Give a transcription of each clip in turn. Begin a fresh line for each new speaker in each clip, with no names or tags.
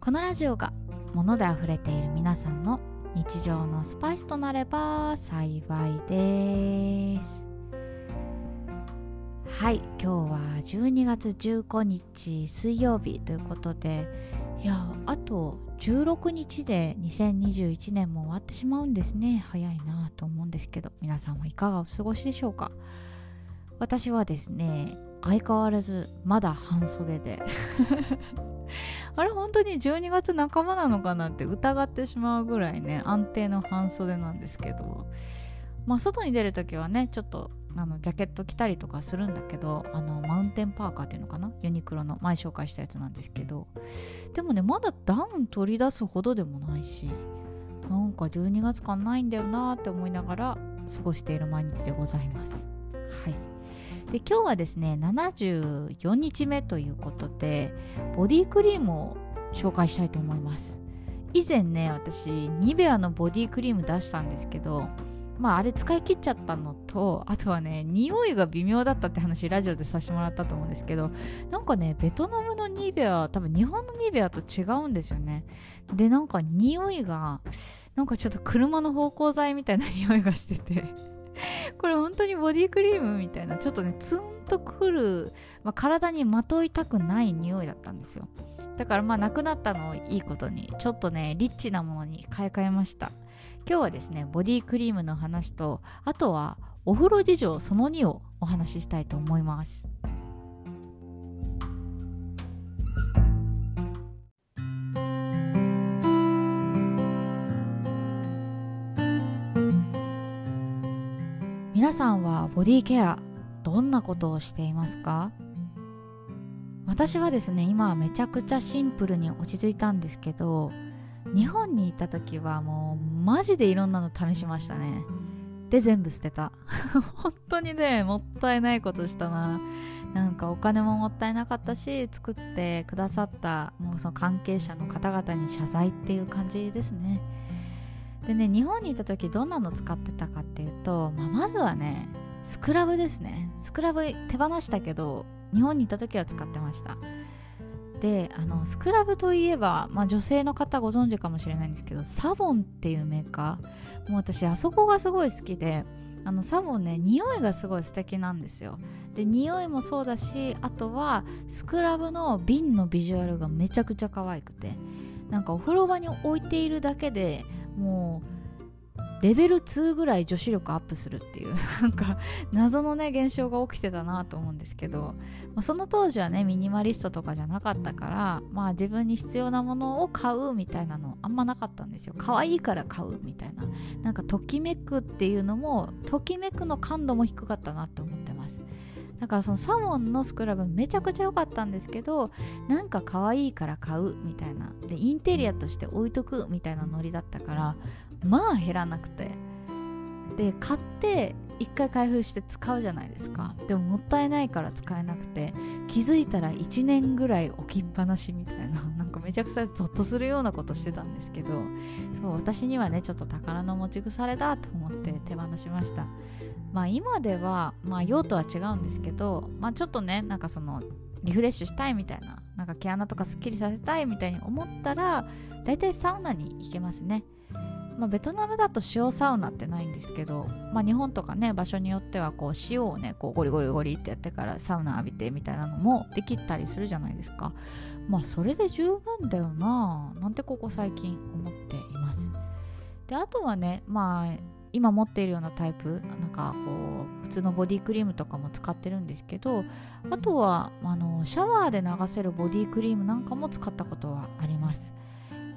このラジオが物であふれている皆さんの日常のスパイスとなれば幸いです。はい今日は12月15日水曜日ということでいやあと16日で2021年も終わってしまうんですね。早いなと思うんですけど皆さんはいかがお過ごしでしょうか？私はですね相変わらずまだ半袖で。あれ本当に12月半ばなのかなって疑ってしまうぐらいね安定の半袖なんですけど。まあ外に出る時はねちょっとあのジャケット着たりとかするんだけどあのマウンテンパーカーっていうのかな？ユニクロの前紹介したやつなんですけど。でもねまだダウン取り出すほどでもないしなんか12月感ないんだよなーって思いながら過ごしている毎日でございます。はい。で今日はですね74日目ということでボディクリームを紹介したいと思います。以前ね私ニベアのボディクリーム出したんですけどまああれ使い切っちゃったのとあとはね匂いが微妙だったって話ラジオでさせてもらったと思うんですけどなんかねベトナムのニベア多分日本のニベアと違うんですよね。でなんか匂いがなんかちょっと車の芳香剤みたいな匂いがしてて。これ本当にボディクリームみたいなちょっとねツンとくる、まあ、体にまといたくない匂いだったんですよ。だからまあなくなったのをいいことにちょっとねリッチなものに買い替えました。今日はですねボディクリームの話とあとはお風呂事情その2をお話ししたいと思います皆さんはボディケアどんなことをしていますか？私はですね今はめちゃくちゃシンプルに落ち着いたんですけど日本に行った時はもうマジでいろんなの試しましたね。で全部捨てた。本当にねもったいないことしたな。なんかお金ももったいなかったし作ってくださったもうその関係者の方々に謝罪っていう感じですね。でね日本にいた時どんなの使ってたかっていうと、まあ、まずはねスクラブですね。スクラブ手放したけど日本にいた時は使ってました。であのスクラブといえば、まあ、女性の方ご存知かもしれないんですけどサボンっていうメーカー。もう私あそこがすごい好きであのサボンね匂いがすごい素敵なんですよ。で匂いもそうだしあとはスクラブの瓶のビジュアルがめちゃくちゃ可愛くてなんかお風呂場に置いているだけでもうレベル2ぐらい女子力アップするっていう なんか謎のね現象が起きてたなと思うんですけど、まあ、その当時はねミニマリストとかじゃなかったからまあ自分に必要なものを買うみたいなのあんまなかったんですよ。可愛いから買うみたいな。なんかときめくっていうのもときめくの感度も低かったなって思って。だからそのサモンのスクラブめちゃくちゃ良かったんですけどなんか可愛いから買うみたいな。でインテリアとして置いとくみたいなノリだったからまあ減らなくて。で買って1回開封して使うじゃないですか。でももったいないから使えなくて。気づいたら1年ぐらい置きっぱなしみたいな。なんかめちゃくちゃゾッとするようなことしてたんですけど。そう私にはねちょっと宝の持ち腐れだと思って手放しました。まあ今ではまあ用途は違うんですけどまあちょっとねなんかそのリフレッシュしたいみたいななんか毛穴とかすっきりさせたいみたいに思ったらだいたいサウナに行けますね。まあ、ベトナムだと塩サウナってないんですけど、まあ、日本とかね場所によってはこう塩をねこうゴリゴリゴリってやってからサウナ浴びてみたいなのもできたりするじゃないですか。まあそれで十分だよななんてここ最近思っています。であとはねまあ今持っているようなタイプなんかこう普通のボディクリームとかも使ってるんですけどあとはあのシャワーで流せるボディクリームなんかも使ったことはあります。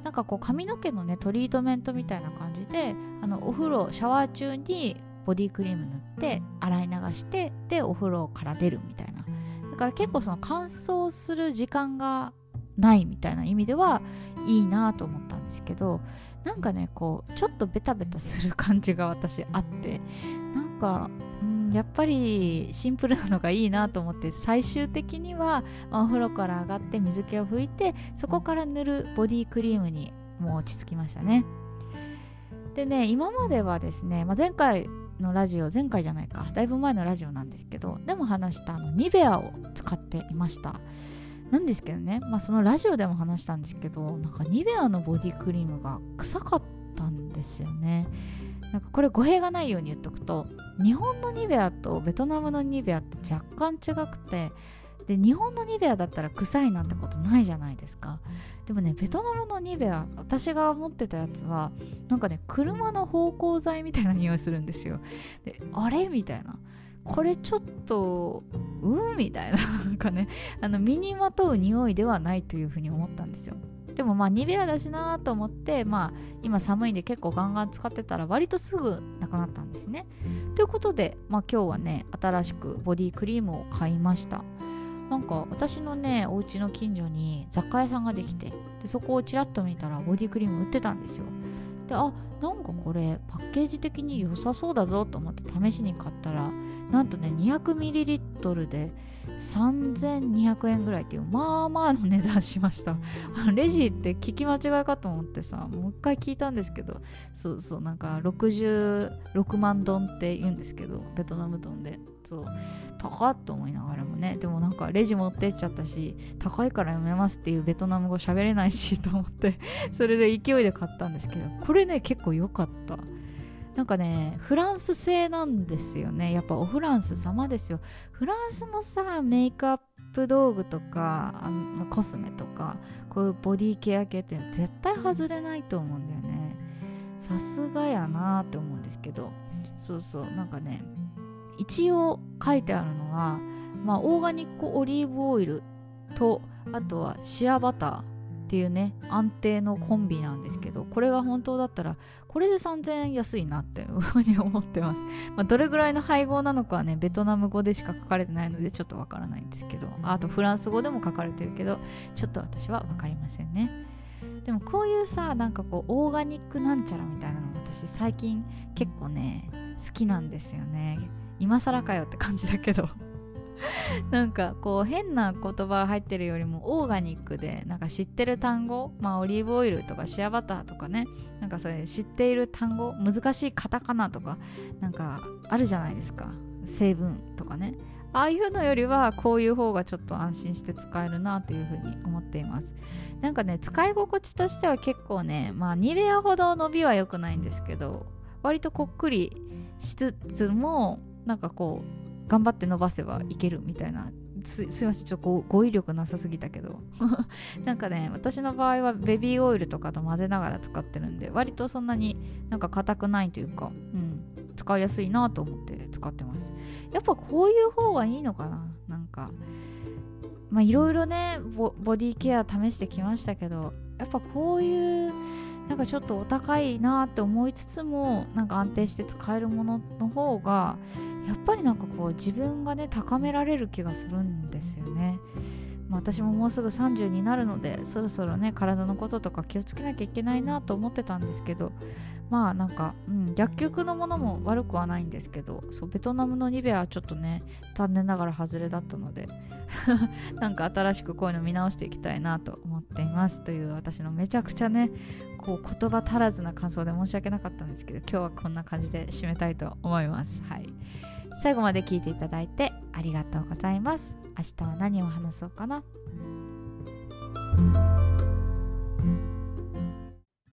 なんかこう髪の毛のねトリートメントみたいな感じであのお風呂シャワー中にボディクリーム塗って洗い流してでお風呂から出るみたいな。だから結構その乾燥する時間がないみたいな意味ではいいなと思ったんですけどなんかねこうちょっとベタベタする感じが私あってなんか、やっぱりシンプルなのがいいなと思って最終的には、お風呂から上がって水気を拭いてそこから塗るボディクリームにもう落ち着きましたね。でね今まではですね、まあ、前回のラジオ前回じゃないかだいぶ前のラジオなんですけどでも話したあのニベアを使っていました。なんですけどね、まあ、そのラジオでも話したんですけどなんかニベアのボディクリームが臭かったんですよね。なんかこれ語弊がないように言っとくと日本のニベアとベトナムのニベアって若干違くてで日本のニベアだったら臭いなんてことないじゃないですか。でもねベトナムのニベア私が持ってたやつはなんかね車の芳香剤みたいな匂いするんですよ。であれ？みたいな。これちょっとうんみたいななんかね あの身にまとう匂いではないというふうに思ったんですよ。でもまあニベアだしなと思ってまあ今寒いんで結構ガンガン使ってたら割とすぐなくなったんですね。ということでまあ今日はね新しくボディクリームを買いました。なんか私のねお家の近所に雑貨屋さんができてでそこをちらっと見たらボディクリーム売ってたんですよ。であなんかこれパッケージ的に良さそうだぞと思って試しに買ったらなんとね 200ml で3200円ぐらいっていうまあまあの値段しました。レジって聞き間違いかと思ってさもう一回聞いたんですけどそうそうなんか66万ドンって言うんですけどベトナムドンで。そう高っと思いながら。ね。でもなんかレジ持ってっちゃったし高いからやめますっていうベトナム語喋れないしと思って それで勢いで買ったんですけどこれね結構良かった。なんかねフランス製なんですよね。やっぱおフランス様ですよ。フランスのさメイクアップ道具とかあのコスメとかこういうボディケア系って絶対外れないと思うんだよね。さすがやなって思うんですけど。そうそう。なんかね一応書いてあるのは、まあ、オーガニックオリーブオイルとあとはシアバターっていうね安定のコンビなんですけどこれが本当だったらこれで3000円安いなっていう ふうに思ってます、まあ、どれぐらいの配合なのかはねベトナム語でしか書かれてないのでちょっとわからないんですけどあとフランス語でも書かれてるけどちょっと私は分かりませんね。でもこういうさなんかこうオーガニックなんちゃらみたいなの私最近結構ね好きなんですよね。今更かよって感じだけど。なんかこう変な言葉入ってるよりもオーガニックでなんか知ってる単語まあオリーブオイルとかシアバターとかねなんかそれ知っている単語難しいカタカナとかなんかあるじゃないですか。成分とかね。ああいうのよりはこういう方がちょっと安心して使えるなというふうに思っています。なんかね使い心地としては結構ねまあニベアほど伸びは良くないんですけど割とこっくりしつつもなんかこう頑張って伸ばせばいけるみたいな。すすいませんちょっと語彙力なさすぎたけど。なんかね私の場合はベビーオイルとかと混ぜながら使ってるんで割とそんなになんか硬くないというか、うん、使いやすいなと思って使ってます。やっぱこういう方がいいのかな？なんか。まあいろいろねボディケア試してきましたけどやっぱこういうなんかちょっとお高いなって思いつつもなんか安定して使えるものの方がやっぱりなんかこう自分がね高められる気がするんですよね。ま、私ももうすぐ30になるのでそろそろね体のこととか気をつけなきゃいけないなと思ってたんですけどまあなんか、うん、薬局のものも悪くはないんですけどそうベトナムのニベアはちょっとね残念ながら外れだったので なんか新しくこういうの見直していきたいなと思っています。という私のめちゃくちゃねこう言葉足らずな感想で申し訳なかったんですけど今日はこんな感じで締めたいと思います。はい。最後まで聞いていただいてありがとうございます。明日は何を話そうかな？